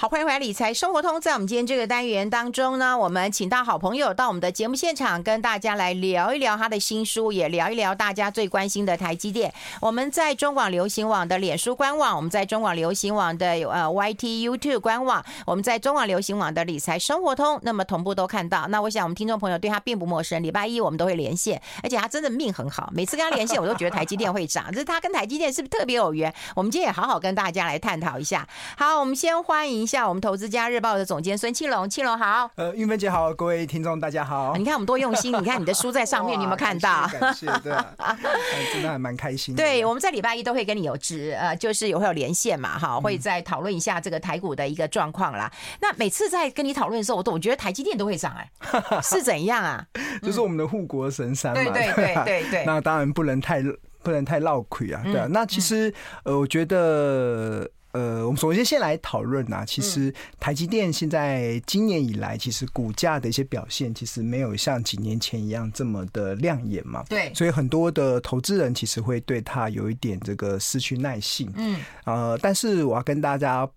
好，欢迎回来理财生活通。在我们今天这个单元当中呢，我们请到好朋友到我们的节目现场，跟大家来聊一聊他的新书，也聊一聊大家最关心的台积电。我们在中广流行网的脸书官网，我们在中广流行网的呃 YT YouTube 官网，我们在中广流行网的理财生活通，那么同步都看到。那我想我们听众朋友对他并不陌生，礼拜一我们都会连线，而且他真的命很好，每次跟他连线我都觉得台积电会涨，这是他跟台积电是不是特别有缘？我们今天也好好跟大家来探讨一下。好，我们先欢迎。下我们投资家日报的总监孙庆龙，庆龙好，呃，玉芬姐好，各位听众大家好。你看我们多用心，你看你的书在上面，你有没有看到？感谢，对、啊，真的还蛮开心。对，我们在礼拜一都会跟你有直，呃，就是也会有连线嘛，哈，会再讨论一下这个台股的一个状况啦。嗯、那每次在跟你讨论的时候，我都我觉得台积电都会涨，哎，是怎样啊？就是我们的护国神山嘛，对对对对对。那当然不能太不能太落亏啊，对啊。那其实呃，我觉得。呃，我们首先先来讨论啊，其实台积电现在今年以来，其实股价的一些表现，其实没有像几年前一样这么的亮眼嘛。对，所以很多的投资人其实会对它有一点这个失去耐性。嗯，呃，但是我要跟大家。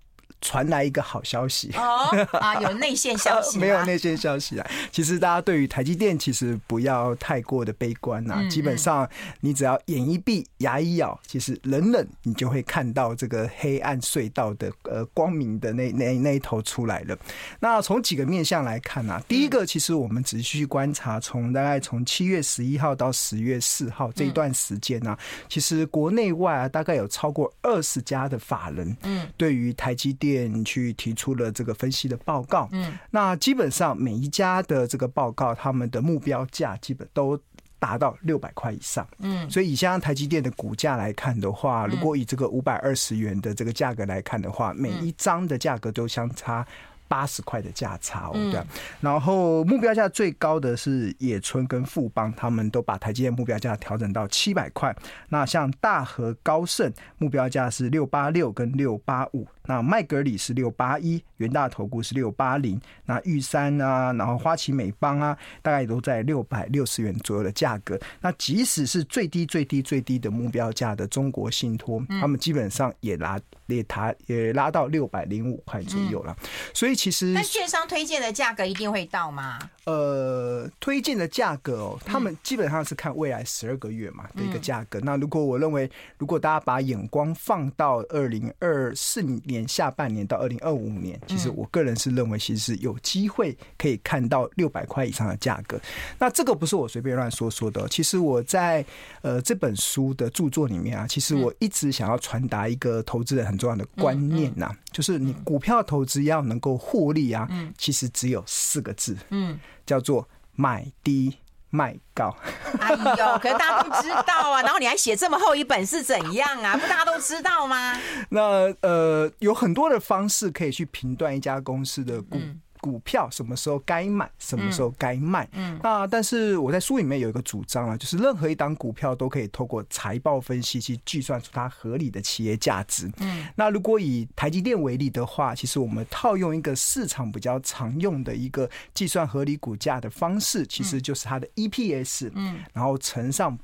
传来一个好消息哦啊，有内线消息？没有内线消息啊。其实大家对于台积电其实不要太过的悲观呐。基本上你只要眼一闭，牙一咬，其实冷冷你就会看到这个黑暗隧道的呃光明的那那那一头出来了。那从几个面向来看啊，第一个其实我们仔细去观察，从大概从七月十一号到十月四号这一段时间呢，其实国内外啊大概有超过二十家的法人，嗯，对于台积电。去提出了这个分析的报告，嗯，那基本上每一家的这个报告，他们的目标价基本都达到六百块以上，嗯，所以以现在台积电的股价来看的话，如果以这个五百二十元的这个价格来看的话，每一张的价格都相差八十块的价差，对。然后目标价最高的是野村跟富邦，他们都把台积电目标价调整到七百块。那像大和高盛目标价是六八六跟六八五。那麦格里是六八一，元大投顾是六八零，那玉山啊，然后花旗美邦啊，大概也都在六百六十元左右的价格。那即使是最低最低最低的目标价的中国信托，他们基本上也拉也拉也拉到六百零五块左右了。所以其实，那券商推荐的价格一定会到吗？呃，推荐的价格哦，他们基本上是看未来十二个月嘛的一个价格。那如果我认为，如果大家把眼光放到二零二四年。下半年到二零二五年，其实我个人是认为，其实是有机会可以看到六百块以上的价格。那这个不是我随便乱说说的。其实我在呃这本书的著作里面啊，其实我一直想要传达一个投资人很重要的观念呐，就是你股票投资要能够获利啊，其实只有四个字，嗯，叫做买低。卖高，哎呦！可是大家都知道啊，然后你还写这么厚一本是怎样啊？不大家都知道吗？那呃，有很多的方式可以去评断一家公司的股。嗯股票什么时候该买，什么时候该卖？嗯，那但是我在书里面有一个主张啊，就是任何一档股票都可以透过财报分析去计算出它合理的企业价值。嗯，那如果以台积电为例的话，其实我们套用一个市场比较常用的一个计算合理股价的方式，其实就是它的 EPS，嗯，然后乘上。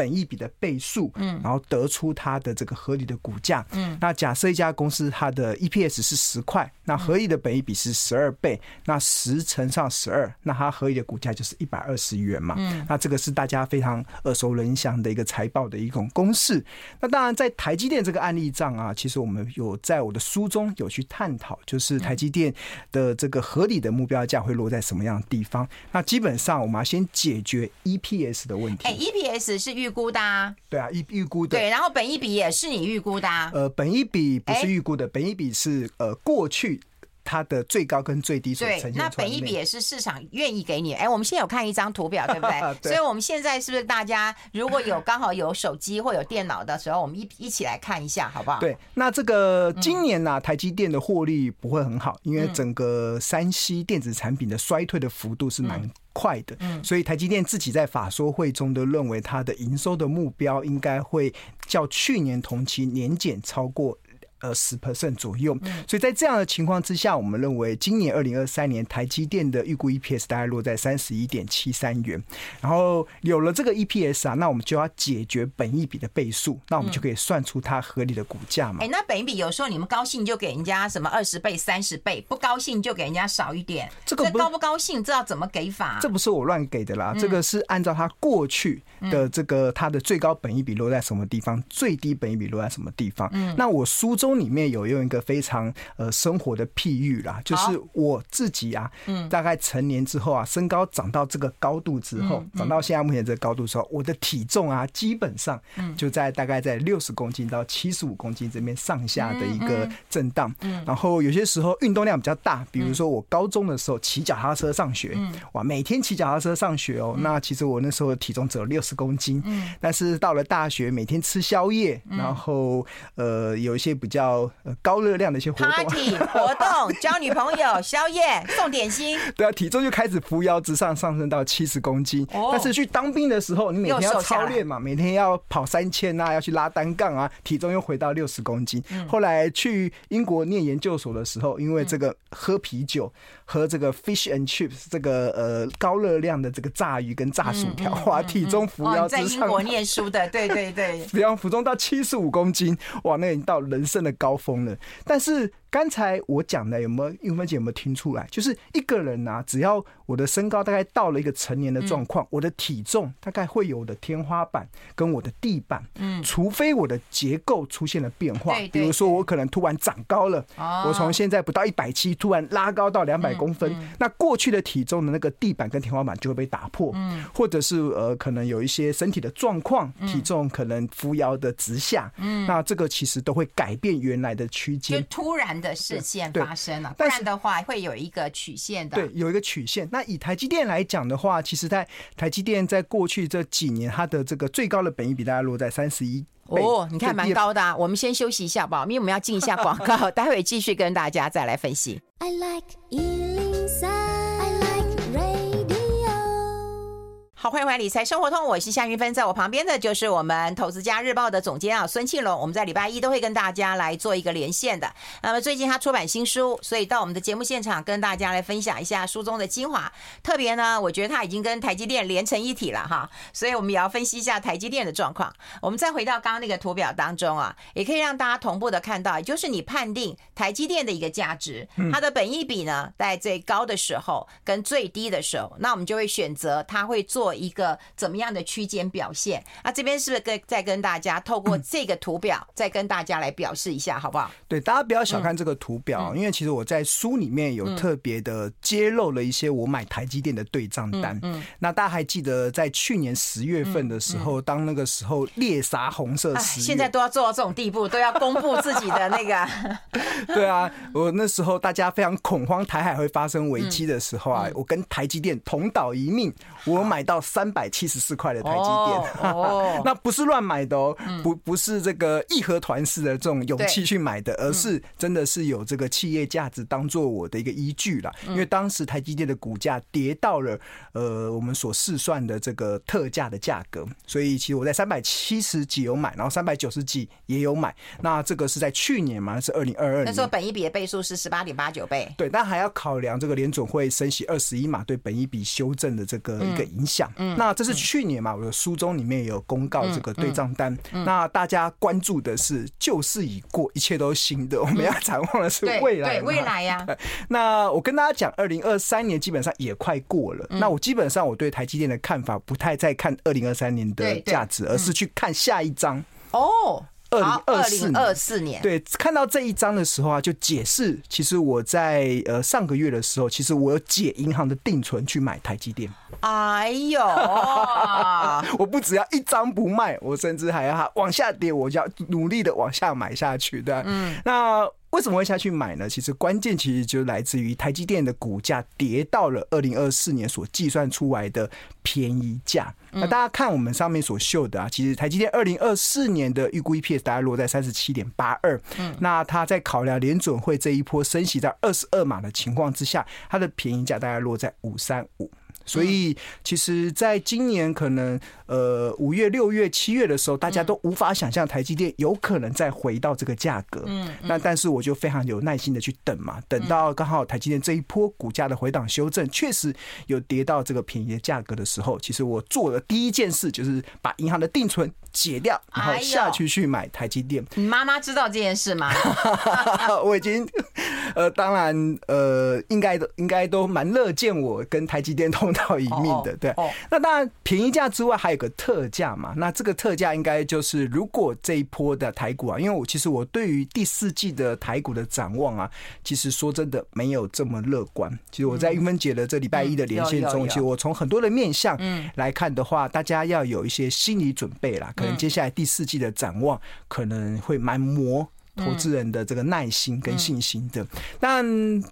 本益比的倍数，嗯，然后得出它的这个合理的股价，嗯，那假设一家公司它的 EPS 是十块，那合理的本益比是十二倍，那十乘上十二，那它合理的股价就是一百二十元嘛，嗯，那这个是大家非常耳熟能详的一个财报的一种公式。那当然，在台积电这个案例上啊，其实我们有在我的书中有去探讨，就是台积电的这个合理的目标价会落在什么样的地方？那基本上我们要先解决 EPS 的问题。哎，EPS 是。预估的，啊，对啊，预预估的，对，然后本一笔也是你预估的，啊，呃，本一笔不是预估的，本一笔是呃过去它的最高跟最低所呈现出来。那本一比也是市场愿意给你。哎，我们现在有看一张图表，对不对？对，所以我们现在是不是大家如果有刚好有手机或有电脑的时候，我们一一起来看一下，好不好？对，那这个今年呢，啊，台积电的获利不会很好，因为整个山西电子产品的衰退的幅度是蛮。快的，所以台积电自己在法说会中都认为它的营收的目标应该会较去年同期年减超过呃十 percent 左右。所以在这样的情况之下，我们认为今年二零二三年台积电的预估 EPS 大概落在三十一点七三元。然后有了这个 EPS 啊，那我们就要解决本一笔的倍数，那我们就可以算出它合理的股价嘛。哎，那本一笔有时候你们高兴就给人家什么二十倍、三十倍，不高兴就给人家少一点。这个高不高兴，知道怎么给法？这不是我乱给的啦，这个是按照它过去的这个它的最高本益比落在什么地方，最低本益比落在什么地方。嗯，那我书中里面有用一个非常呃生活的譬喻啦，就是我自己啊，嗯，大概成年之后啊，身高长到这个高度之后，长到现在目前这个高度之后，我的体重啊，基本上就在大概在六十公斤到七十五公斤这边上下的一个震荡。嗯，然后有些时候运动量比较大，比如说我高中的时候骑脚踏车上学，哇，每天骑脚踏车上学哦，那其实我那时候的体重只有六十公斤。嗯，但是到了大学，每天吃宵夜，然后呃有一些比较高热量的一些活动，party 活动，交女朋友，宵夜送点心，对啊，体重就开始扶摇直上，上升到七十公斤。但是去当兵的时候，你每天要操练嘛，每天要跑三千啊，要去拉单杠啊，体重又回到六十公斤。后来去英国念研究所的时候，因为这个喝啤酒。喝这个 fish and chips 这个呃高热量的这个炸鱼跟炸薯条，哇，体重扶摇直上。在英国念书的，对对对，浮标浮重到七十五公斤，哇，那已经到人生的高峰了。但是。刚才我讲的有没有英芬姐有没有听出来？就是一个人啊，只要我的身高大概到了一个成年的状况，我的体重大概会有我的天花板跟我的地板，嗯，除非我的结构出现了变化，比如说我可能突然长高了，哦。我从现在不到一百七突然拉高到两百公分，那过去的体重的那个地板跟天花板就会被打破，嗯，或者是呃可能有一些身体的状况，体重可能扶摇的直下，嗯，那这个其实都会改变原来的区间，就突然。的事件发生了，不然的话会有一个曲线的。对，有一个曲线。那以台积电来讲的话，其实在台积电在过去这几年，它的这个最高的本益比大概落在三十一。哦，你看蛮高的啊。我们先休息一下吧，因为我们要进一下广告，待会继续跟大家再来分析。I like 好，欢迎回来《理财生活通》，我是夏云芬，在我旁边的就是我们《投资家日报》的总监啊孙庆龙。我们在礼拜一都会跟大家来做一个连线的。那么最近他出版新书，所以到我们的节目现场跟大家来分享一下书中的精华。特别呢，我觉得他已经跟台积电连成一体了哈，所以我们也要分析一下台积电的状况。我们再回到刚刚那个图表当中啊，也可以让大家同步的看到，也就是你判定台积电的一个价值，它的本益比呢，在最高的时候跟最低的时候，那我们就会选择它会做。一个怎么样的区间表现？那这边是不是跟再跟大家透过这个图表，再跟大家来表示一下，好不好？对，大家不要小看这个图表，因为其实我在书里面有特别的揭露了一些我买台积电的对账单。嗯，那大家还记得在去年十月份的时候，当那个时候猎杀红色十月，现在都要做到这种地步，都要公布自己的那个。对啊，我那时候大家非常恐慌，台海会发生危机的时候啊，我跟台积电同岛一命，我买到。三百七十四块的台积电，那不是乱买的哦，不不是这个义和团式的这种勇气去买的，而是真的是有这个企业价值当做我的一个依据啦。因为当时台积电的股价跌到了呃我们所试算的这个特价的价格，所以其实我在三百七十几有买，然后三百九十几也有买。那这个是在去年嘛，是二零二二年。那时候本一比的倍数是十八点八九倍。对，但还要考量这个联总会升息二十一码对本一比修正的这个一个影响。嗯，那这是去年嘛，我的书中里面有公告这个对账单。那大家关注的是旧事已过，一切都是新的。我们要展望的是未来，对未来呀。那我跟大家讲，二零二三年基本上也快过了。那我基本上我对台积电的看法不太再看二零二三年的价值，而是去看下一章哦。二零二四二四年，对，看到这一张的时候啊，就解释，其实我在呃上个月的时候，其实我有解银行的定存去买台积电。哎呦，我不只要一张不卖，我甚至还要往下跌，我就要努力的往下买下去，对，嗯，那。为什么会下去买呢？其实关键其实就来自于台积电的股价跌到了二零二四年所计算出来的便宜价。那大家看我们上面所秀的啊，其实台积电二零二四年的预估 EPS 大概落在三十七点八二。嗯，那它在考量联准会这一波升息在二十二码的情况之下，它的便宜价大概落在五三五。所以其实在今年可能呃五月、六月、七月的时候，大家都无法想象台积电有可能再回到这个价格。嗯，那但是我就非常有耐心的去等嘛，等到刚好台积电这一波股价的回档修正，确实有跌到这个便宜的价格的时候，其实我做的第一件事就是把银行的定存解掉，然后下去去买台积电。你妈妈知道这件事吗？我已经，呃，当然，呃，应该都应该都蛮乐见我跟台积电同到一命的，对。那当然，便宜价之外还有个特价嘛。那这个特价应该就是，如果这一波的台股啊，因为我其实我对于第四季的台股的展望啊，其实说真的没有这么乐观。其实我在玉芬姐的这礼拜一的连线中，其实我从很多的面向来看的话，大家要有一些心理准备啦。可能接下来第四季的展望可能会蛮磨。投资人的这个耐心跟信心的，但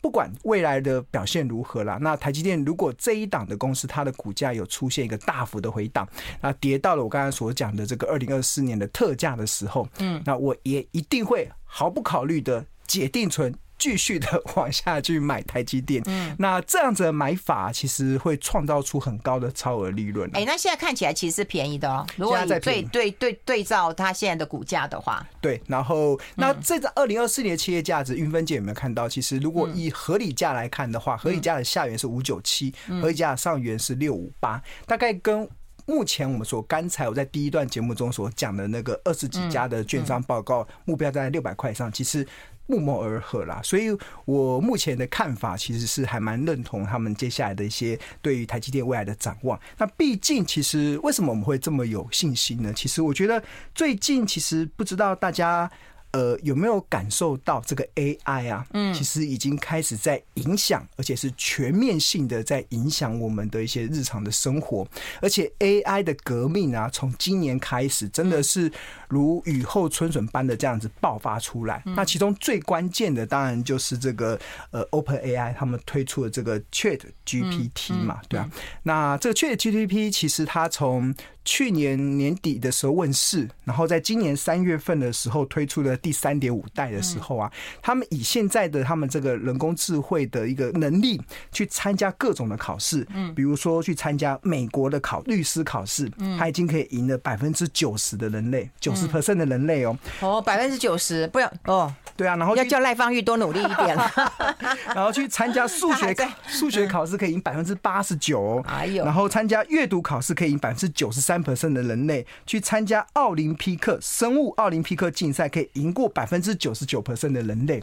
不管未来的表现如何啦，那台积电如果这一档的公司它的股价有出现一个大幅的回档，那跌到了我刚才所讲的这个二零二四年的特价的时候，嗯，那我也一定会毫不考虑的解定存。继续的往下去买台积电，嗯，那这样子的买法其实会创造出很高的超额利润。哎，那现在看起来其实是便宜的哦。如果你对对对对照它现在的股价的话，对。然后，那这个二零二四年的企业价值，云芬姐有没有看到？其实如果以合理价来看的话，合理价的下缘是五九七，合理价的上缘是六五八，大概跟目前我们所刚才我在第一段节目中所讲的那个二十几家的券商报告目标在六百块以上，其实。不谋而合啦，所以我目前的看法其实是还蛮认同他们接下来的一些对于台积电未来的展望。那毕竟，其实为什么我们会这么有信心呢？其实我觉得最近其实不知道大家。呃，有没有感受到这个 AI 啊？嗯，其实已经开始在影响，而且是全面性的在影响我们的一些日常的生活。而且 AI 的革命啊，从今年开始，真的是如雨后春笋般的这样子爆发出来。那其中最关键的，当然就是这个呃，OpenAI 他们推出的这个 ChatGPT 嘛，对啊。那这个 ChatGPT 其实它从去年年底的时候问世，然后在今年三月份的时候推出了第三点五代的时候啊，他们以现在的他们这个人工智慧的一个能力去参加各种的考试，嗯，比如说去参加美国的考律师考试，嗯，他已经可以赢了百分之九十的人类，九十 percent 的人类哦，哦，百分之九十，不要哦，对啊，然后要叫赖芳玉多努力一点。了，然后去参加数学 考数学考试可以赢百分之八十九哦，哎呦，然后参加阅读考试可以赢百分之九十三。percent 的人类去参加奥林匹克生物奥林匹克竞赛，可以赢过百分之九十九 percent 的人类。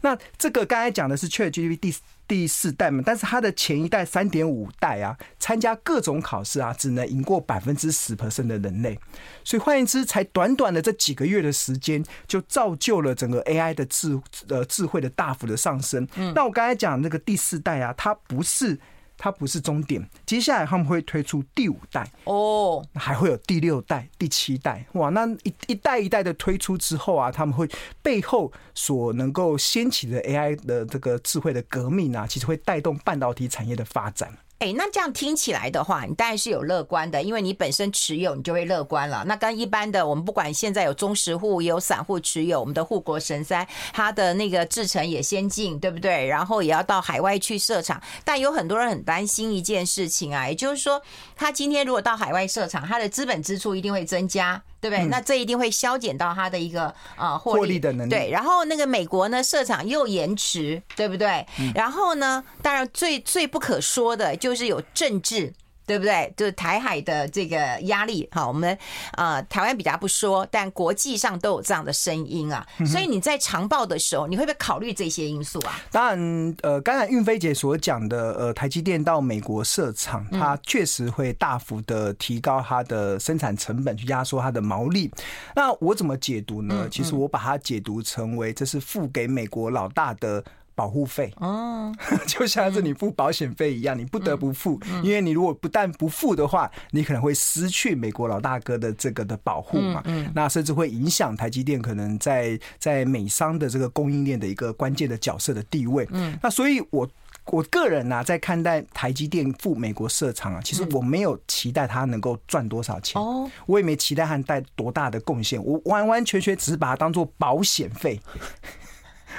那这个刚才讲的是 ChatGPT 第第四代嘛，但是它的前一代三点五代啊，参加各种考试啊，只能赢过百分之十 percent 的人类。所以换言之，才短短的这几个月的时间，就造就了整个 AI 的智呃智慧的大幅的上升。那我刚才讲那个第四代啊，它不是。它不是终点，接下来他们会推出第五代哦，还会有第六代、第七代，哇！那一一代一代的推出之后啊，他们会背后所能够掀起的 AI 的这个智慧的革命啊，其实会带动半导体产业的发展。哎，那这样听起来的话，你当然是有乐观的，因为你本身持有，你就会乐观了。那跟一般的，我们不管现在有中实户，也有散户持有，我们的护国神山，它的那个制程也先进，对不对？然后也要到海外去设厂，但有很多人很担心一件事情啊，也就是说，他今天如果到海外设厂，他的资本支出一定会增加。对不对？那这一定会削减到它的一个啊获利，获利的能力。对，然后那个美国呢，设厂又延迟，对不对？然后呢，当然最最不可说的就是有政治。对不对？就是台海的这个压力，好，我们呃台湾比较不说，但国际上都有这样的声音啊。所以你在长报的时候，你会不会考虑这些因素啊？当然，呃，刚才运飞姐所讲的，呃，台积电到美国设厂，它确实会大幅的提高它的生产成本，去压缩它的毛利。那我怎么解读呢？其实我把它解读成为这是付给美国老大的。保护费。哦，就像是你付保险费一样，你不得不付，因为你如果不但不付的话，你可能会失去美国老大哥的这个的保护嘛。那甚至会影响台积电可能在在美商的这个供应链的一个关键的角色的地位。嗯，那所以我我个人呢，在看待台积电赴美国设厂啊，其实我没有期待它能够赚多少钱。哦，我也没期待它带多大的贡献，我完完全全只是把它当做保险费。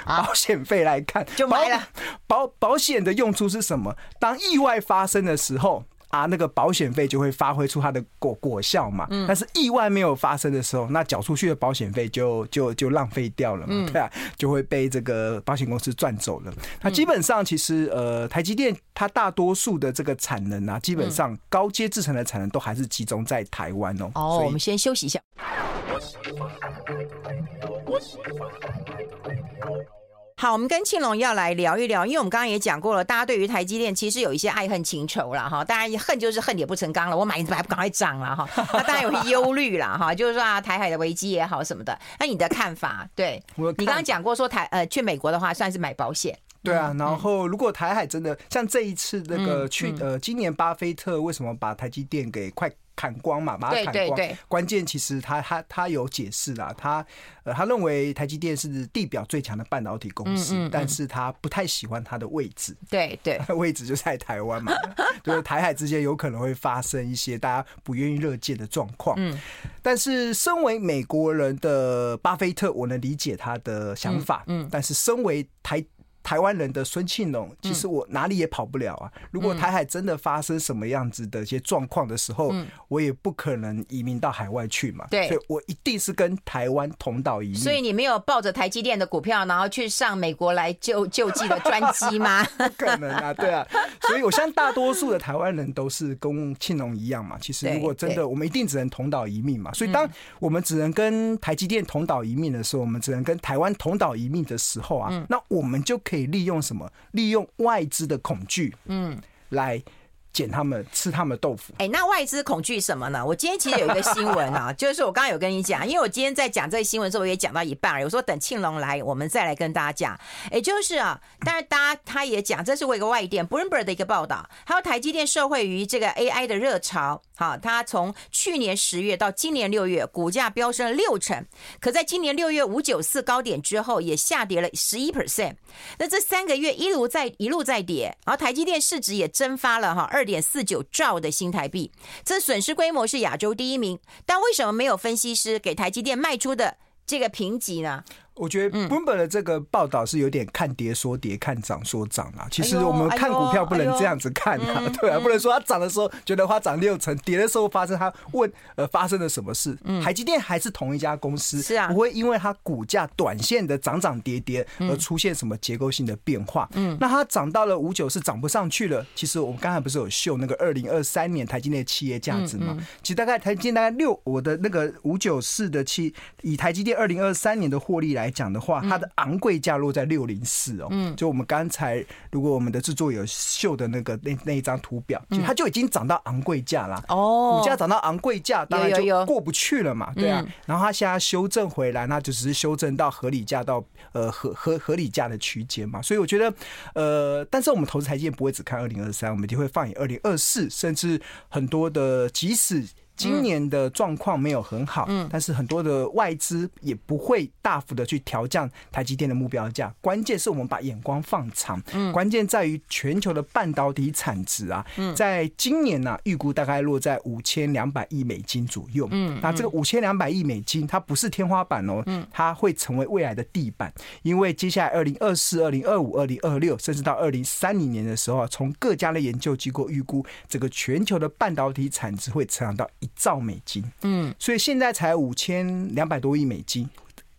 保险费来看，就买了。保保险的用处是什么？当意外发生的时候，啊，那个保险费就会发挥出它的果果效嘛。但是意外没有发生的时候，那缴出去的保险费就就就浪费掉了嘛，对啊，就会被这个保险公司赚走了。那基本上其实呃，台积电它大多数的这个产能啊，基本上高阶制成的产能都还是集中在台湾哦。哦，我们先休息一下。好，我们跟庆龙要来聊一聊，因为我们刚刚也讲过了，大家对于台积电其实有一些爱恨情仇了哈。当然，一恨就是恨铁不成钢了，我买你还不赶快涨了哈。那当然有些忧虑了哈，就是说啊，台海的危机也好什么的。那你的看法？对，你刚刚讲过说台呃去美国的话算是买保险。对啊，然后如果台海真的像这一次那个去呃今年巴菲特为什么把台积电给快砍光嘛，把它砍光。对对对，关键其实他他他有解释啦，他呃他认为台积电是地表最强的半导体公司，嗯嗯嗯，但是他不太喜欢它的位置。对对，位置就在台湾嘛，就是台海之间有可能会发生一些大家不愿意热见的状况。嗯，但是身为美国人的巴菲特，我能理解他的想法。嗯，嗯，但是身为台台湾人的孙庆龙，其实我哪里也跑不了啊。如果台海真的发生什么样子的一些状况的时候，我也不可能移民到海外去嘛。对，所以我一定是跟台湾同岛移民。所以你没有抱着台积电的股票，然后去上美国来救救济的专机吗？不 可能啊，对啊。所以我相信大多数的台湾人都是跟庆龙一样嘛。其实如果真的，我们一定只能同岛移民嘛。所以当我们只能跟台积电同岛移民的时候，我们只能跟台湾同岛移民的时候啊，那我们就可以。可以利用什么？利用外资的恐惧，嗯，来捡他们吃他们豆腐。哎，那外资恐惧什么呢？我今天其实有一个新闻啊，就是我刚刚有跟你讲，因为我今天在讲这个新闻的时候，我也讲到一半，有说等庆龙来，我们再来跟大家讲。哎，就是啊，当然大家他也讲，这是我一个外电 Bloomberg 的一个报道，还有台积电受惠于这个 AI 的热潮。好，它从去年十月到今年六月，股价飙升了六成。可在今年六月五九四高点之后，也下跌了十一 percent。那这三个月一路在一路在跌，然后台积电市值也蒸发了哈二点四九兆的新台币，这损失规模是亚洲第一名。但为什么没有分析师给台积电卖出的这个评级呢？我觉得 Bloomberg 的这个报道是有点看跌说跌，看涨说涨啊。其实我们看股票不能这样子看啊，对啊，不能说它涨的时候觉得它涨六成，跌的时候发生它问呃发生了什么事。台积电还是同一家公司，是啊，不会因为它股价短线的涨涨跌跌而出现什么结构性的变化。嗯，那它涨到了五九是涨不上去了。其实我们刚才不是有秀那个二零二三年台积电的企业价值嘛？其实大概台积电大概六，我的那个五九四的七，以台积电二零二三年的获利来。来讲的话，它的昂贵价落在六零四哦，嗯，就我们刚才如果我们的制作有秀的那个那那一张图表，其实它就已经涨到昂贵价了哦，股价涨到昂贵价，当然就过不去了嘛，对啊，然后它现在修正回来，那就只是修正到合理价到呃合合合理价的区间嘛，所以我觉得呃，但是我们投资台积电不会只看二零二三，我们就会放眼二零二四，甚至很多的即使。今年的状况没有很好，嗯，但是很多的外资也不会大幅的去调降台积电的目标价。关键是我们把眼光放长，嗯，关键在于全球的半导体产值啊，在今年呢，预估大概落在五千两百亿美金左右，嗯，那这个五千两百亿美金它不是天花板哦，嗯，它会成为未来的地板，因为接下来二零二四、二零二五、二零二六，甚至到二零三零年的时候啊，从各家的研究机构预估，这个全球的半导体产值会成长到一兆美金，嗯，所以现在才五千两百多亿美金，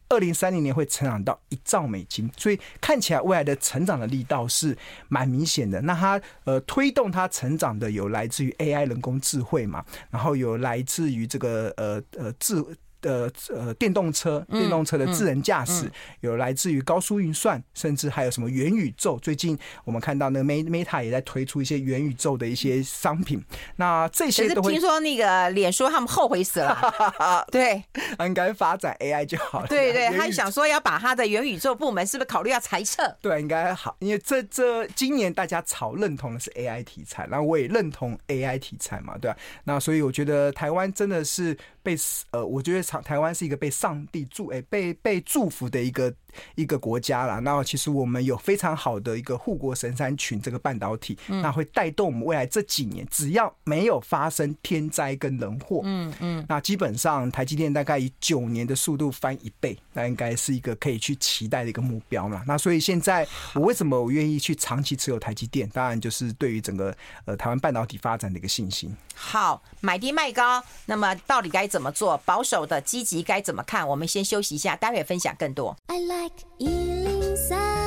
二零三零年会成长到一兆美金，所以看起来未来的成长的力道是蛮明显的。那它呃推动它成长的有来自于 AI 人工智慧嘛，然后有来自于这个呃呃智。呃呃，电动车、电动车的智能驾驶，有来自于高速运算，甚至还有什么元宇宙。最近我们看到那个 Meta 也在推出一些元宇宙的一些商品。那这些都会听说那个脸书他们后悔死了，对，应该发展 AI 就好了。对对，他想说要把他的元宇宙部门是不是考虑要裁撤？对，应该好，因为这这今年大家炒认同的是 AI 题材，然后我也认同 AI 题材嘛，对吧？那所以我觉得台湾真的是被呃，我觉得台湾是一个被上帝祝哎，被被祝福的一个一个国家啦。那其实我们有非常好的一个护国神山群这个半导体，那会带动我们未来这几年，只要没有发生天灾跟人祸，嗯嗯，那基本上台积电大概以九年的速度翻一倍，那应该是一个可以去期待的一个目标嘛。那所以现在我为什么我愿意去长期持有台积电？当然就是对于整个呃台湾半导体发展的一个信心。好，买低卖高，那么到底该怎么做？保守的、积极该怎么看？我们先休息一下，待会分享更多。I like like healing sound.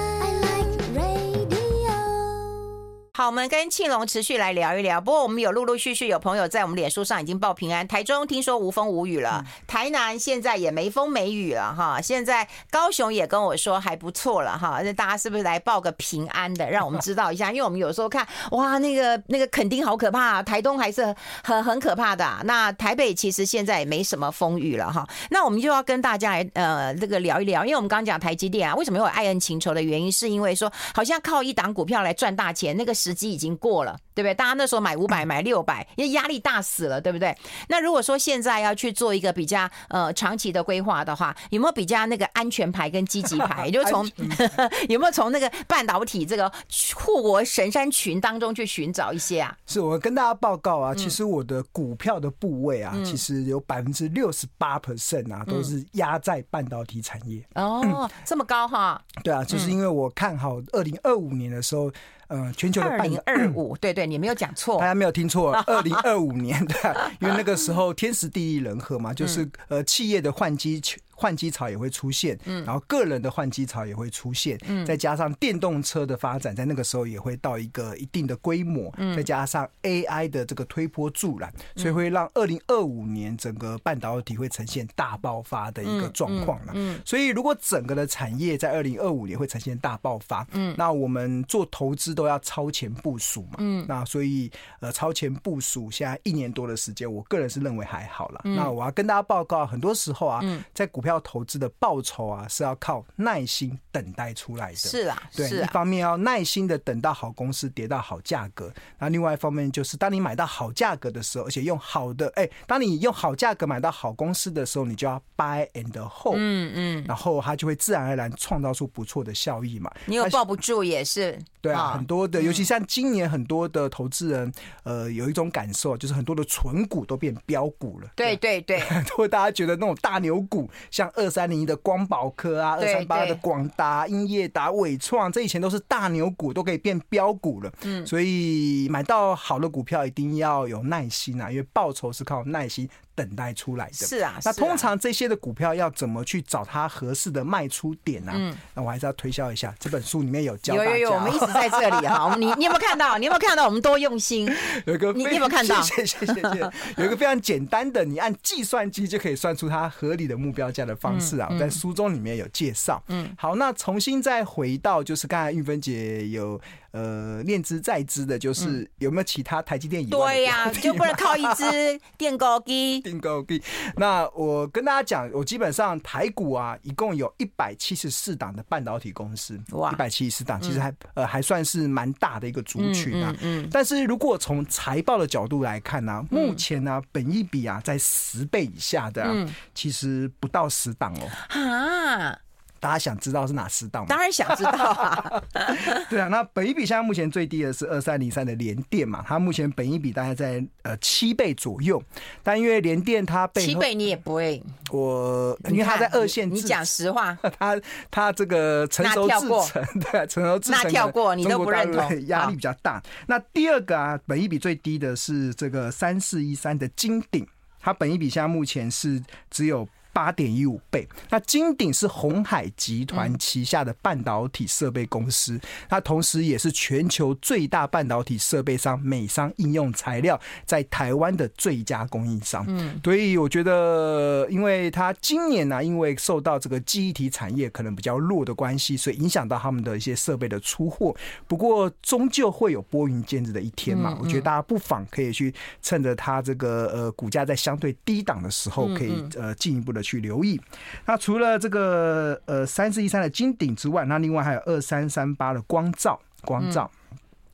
好，我们跟庆龙持续来聊一聊。不过，我们有陆陆续续有朋友在我们脸书上已经报平安。台中听说无风无雨了，台南现在也没风没雨了哈。现在高雄也跟我说还不错了哈。那大家是不是来报个平安的，让我们知道一下？因为我们有时候看哇，那个那个垦丁好可怕，啊台东还是很很可怕的。那台北其实现在也没什么风雨了哈。那我们就要跟大家来呃这个聊一聊，因为我们刚刚讲台积电啊，为什么会有爱恨情仇的原因，是因为说好像靠一档股票来赚大钱，那个时机已经过了，对不对？大家那时候买五百，买六百，因为压力大死了，对不对？那如果说现在要去做一个比较呃长期的规划的话，有没有比较那个安全牌跟积极牌？也就是从 有没有从那个半导体这个护国神山群当中去寻找一些啊？是我跟大家报告啊，其实我的股票的部位啊，其实有百分之六十八 percent 啊，都是压在半导体产业。哦，这么高哈？对啊，就是因为我看好二零二五年的时候。嗯，全球的半二零二五，对对，你没有讲错，大家没有听错，二零二五年的，因为那个时候天时地利人和嘛，就是呃企业的换机。换机潮也会出现，嗯，然后个人的换机潮也会出现，嗯，再加上电动车的发展，在那个时候也会到一个一定的规模，嗯，再加上 AI 的这个推波助澜，所以会让二零二五年整个半导体会呈现大爆发的一个状况了，嗯，所以如果整个的产业在二零二五年会呈现大爆发，嗯，那我们做投资都要超前部署嘛，嗯，那所以呃超前部署现在一年多的时间，我个人是认为还好了，那我要跟大家报告，很多时候啊，在股票。要投资的报酬啊，是要靠耐心等待出来的。是啊，对，一方面要耐心的等到好公司跌到好价格，那另外一方面就是当你买到好价格的时候，而且用好的，哎，当你用好价格买到好公司的时候，你就要 buy and hold，嗯嗯，然后它就会自然而然创造出不错的效益嘛。你有抱不住也是，对啊，很多的，尤其像今年很多的投资人，呃，有一种感受，就是很多的纯股都变标股了。对对对，都会 大家觉得那种大牛股。像二三零一的光宝科啊，二三八的广达、英业达、伟创，这以前都是大牛股，都可以变标股了。嗯，所以买到好的股票一定要有耐心啊，因为报酬是靠耐心。等待出来的。是啊，那通常这些的股票要怎么去找它合适的卖出点呢？嗯，那我还是要推销一下这本书里面有教。有有有，我们一直在这里哈。你 你有没有看到？你有没有看到我们多用心？有一个，你有没有看到？谢谢谢谢。有一个非常简单的，你按计算机就可以算出它合理的目标价的方式啊。我在书中里面有介绍。嗯，好，那重新再回到，就是刚才玉芬姐有。呃，念之在之的就是有没有其他台积电以外？对呀、啊，就不能靠一支 电高机。电高机。那我跟大家讲，我基本上台股啊，一共有一百七十四档的半导体公司，哇，一百七十四档，其实还、嗯、呃还算是蛮大的一个族群啊。嗯，嗯，嗯。但是如果从财报的角度来看呢、啊，目前呢、啊，本益比啊在十倍以下的、啊，其实不到十档哦。啊。大家想知道是哪十档吗？当然想知道啊！对啊，那本一比现在目前最低的是二三零三的联电嘛，它目前本一比大概在呃七倍左右，但因为联电它被七倍你也不会，我因为它在二线，你讲实话，它它这个成熟制成 对成熟制成那跳过你都不认同，压力比较大。那第二个啊，本一比最低的是这个三四一三的金鼎，它本一比现在目前是只有。八点一五倍。那金鼎是鸿海集团旗下的半导体设备公司，它同时也是全球最大半导体设备商美商应用材料在台湾的最佳供应商。嗯，所以我觉得，因为它今年呢，因为受到这个记忆体产业可能比较弱的关系，所以影响到他们的一些设备的出货。不过，终究会有拨云见日的一天嘛。我觉得大家不妨可以去趁着它这个呃股价在相对低档的时候，可以呃进一步的。去留意，那除了这个呃三四一三的金鼎之外，那另外还有二三三八的光照，光罩，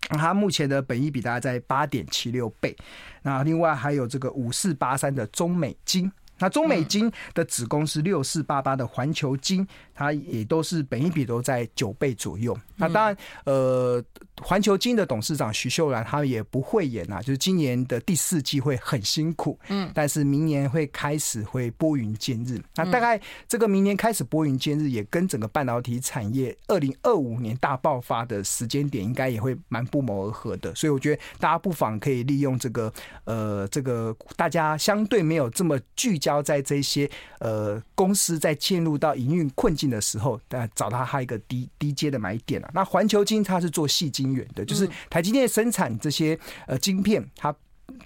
它目前的本益比大概在八点七六倍。那另外还有这个五四八三的中美金。那中美金的子公司六四八八的环球金，它也都是本益比都在九倍左右。那当然，呃，环球金的董事长徐秀兰他也不会演啊，就是今年的第四季会很辛苦，嗯，但是明年会开始会拨云见日。那大概这个明年开始拨云见日，也跟整个半导体产业二零二五年大爆发的时间点应该也会蛮不谋而合的。所以我觉得大家不妨可以利用这个，呃，这个大家相对没有这么聚焦在这些呃公司在进入到营运困境的时候，大家找到它一个低低阶的买点啊。那环球金它是做矽晶圆的，就是台积电生产这些呃晶片，它。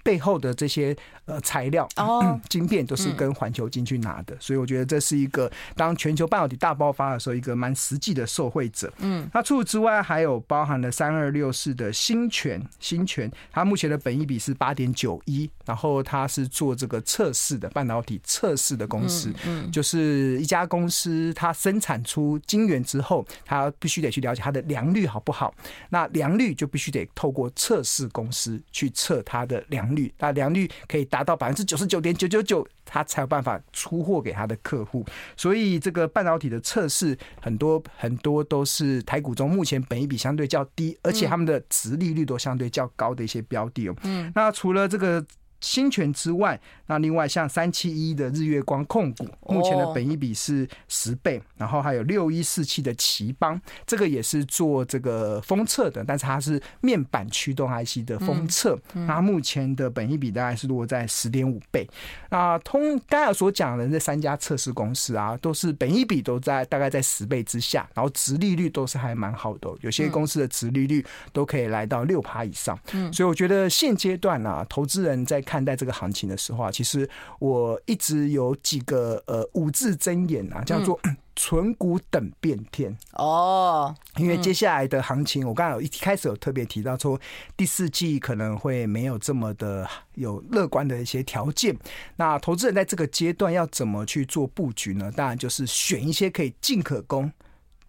背后的这些呃材料哦，晶片都是跟环球金去拿的，所以我觉得这是一个当全球半导体大爆发的时候，一个蛮实际的受惠者。嗯，那除此之外，还有包含了三二六四的新权，新权它目前的本益比是八点九一，然后它是做这个测试的半导体测试的公司，嗯，就是一家公司它生产出晶圆之后，它必须得去了解它的良率好不好，那良率就必须得透过测试公司去测它的良。良率，那良率可以达到百分之九十九点九九九，他才有办法出货给他的客户。所以这个半导体的测试，很多很多都是台股中目前本益比相对较低，而且他们的值利率都相对较高的一些标的哦。嗯，那除了这个。芯銓之外，那另外像三七一的日月光控股，目前的本益比是十倍，然后还有六一四七的奇邦，这个也是做这个封测的，但是它是面板驱动 IC 的封测，那目前的本益比大概是落在十点五倍。那通刚才所讲的这三家测试公司啊，都是本益比都在大概在十倍之下，然后殖利率都是还蛮好的，有些公司的殖利率都可以来到六趴以上。嗯，所以我觉得现阶段啊，投资人在看待这个行情的时候啊，其实我一直有几个呃五字真言啊，叫做“存股等变天”哦。因为接下来的行情，我刚才有一开始有特别提到说，第四季可能会没有这么的有乐观的一些条件。那投资人在这个阶段要怎么去做布局呢？当然就是选一些可以进可攻、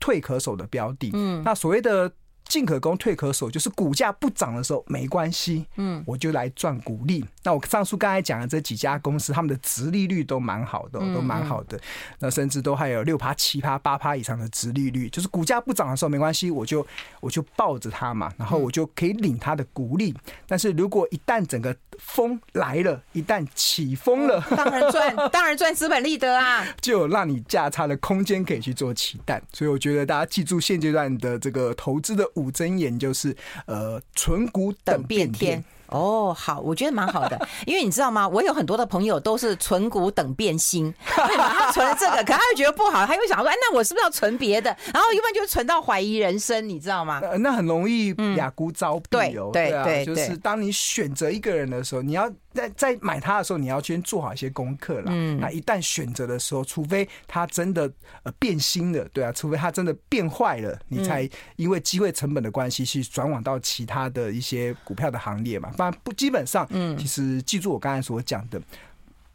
退可守的标的。嗯，那所谓的。进可攻，退可守，就是股价不涨的时候没关系，嗯，我就来赚股利。那我上述刚才讲的这几家公司，他们的殖利率都蛮好的，都蛮好的。那甚至都还有六趴、七趴、八趴以上的殖利率，就是股价不涨的时候没关系，我就我就抱着它嘛，然后我就可以领它的股利。但是如果一旦整个风来了，一旦起风了，当然赚，当然赚资本利得啊，就有让你价差的空间可以去做期待。所以我觉得大家记住现阶段的这个投资的。五真言就是，呃，存股等变天。哦，好，我觉得蛮好的，因为你知道吗？我有很多的朋友都是存股等变心，对吧？他存了这个，可他又觉得不好，他又想说，哎，那我是不是要存别的？然后一般就存到怀疑人生，你知道吗？呃、那很容易雅姑招毙哦。对对对，就是当你选择一个人的时候，你要在在买它的时候，你要先做好一些功课了。嗯，那一旦选择的时候，除非它真的呃变心了，对啊，除非它真的变坏了，你才因为机会成本的关系去转往到其他的一些股票的行列嘛。不，基本上，嗯，其实记住我刚才所讲的，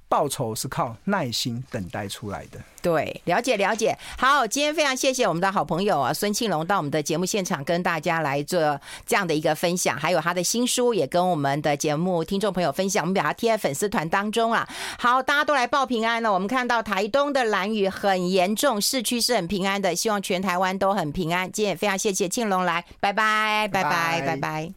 报酬是靠耐心等待出来的。对，了解了解。好，今天非常谢谢我们的好朋友啊，孙庆龙到我们的节目现场跟大家来做这样的一个分享，还有他的新书也跟我们的节目听众朋友分享，我们把它贴在粉丝团当中啊。好，大家都来报平安了。我们看到台东的蓝雨很严重，市区是很平安的，希望全台湾都很平安。今天也非常谢谢庆龙来，拜拜，拜拜，拜拜。拜拜。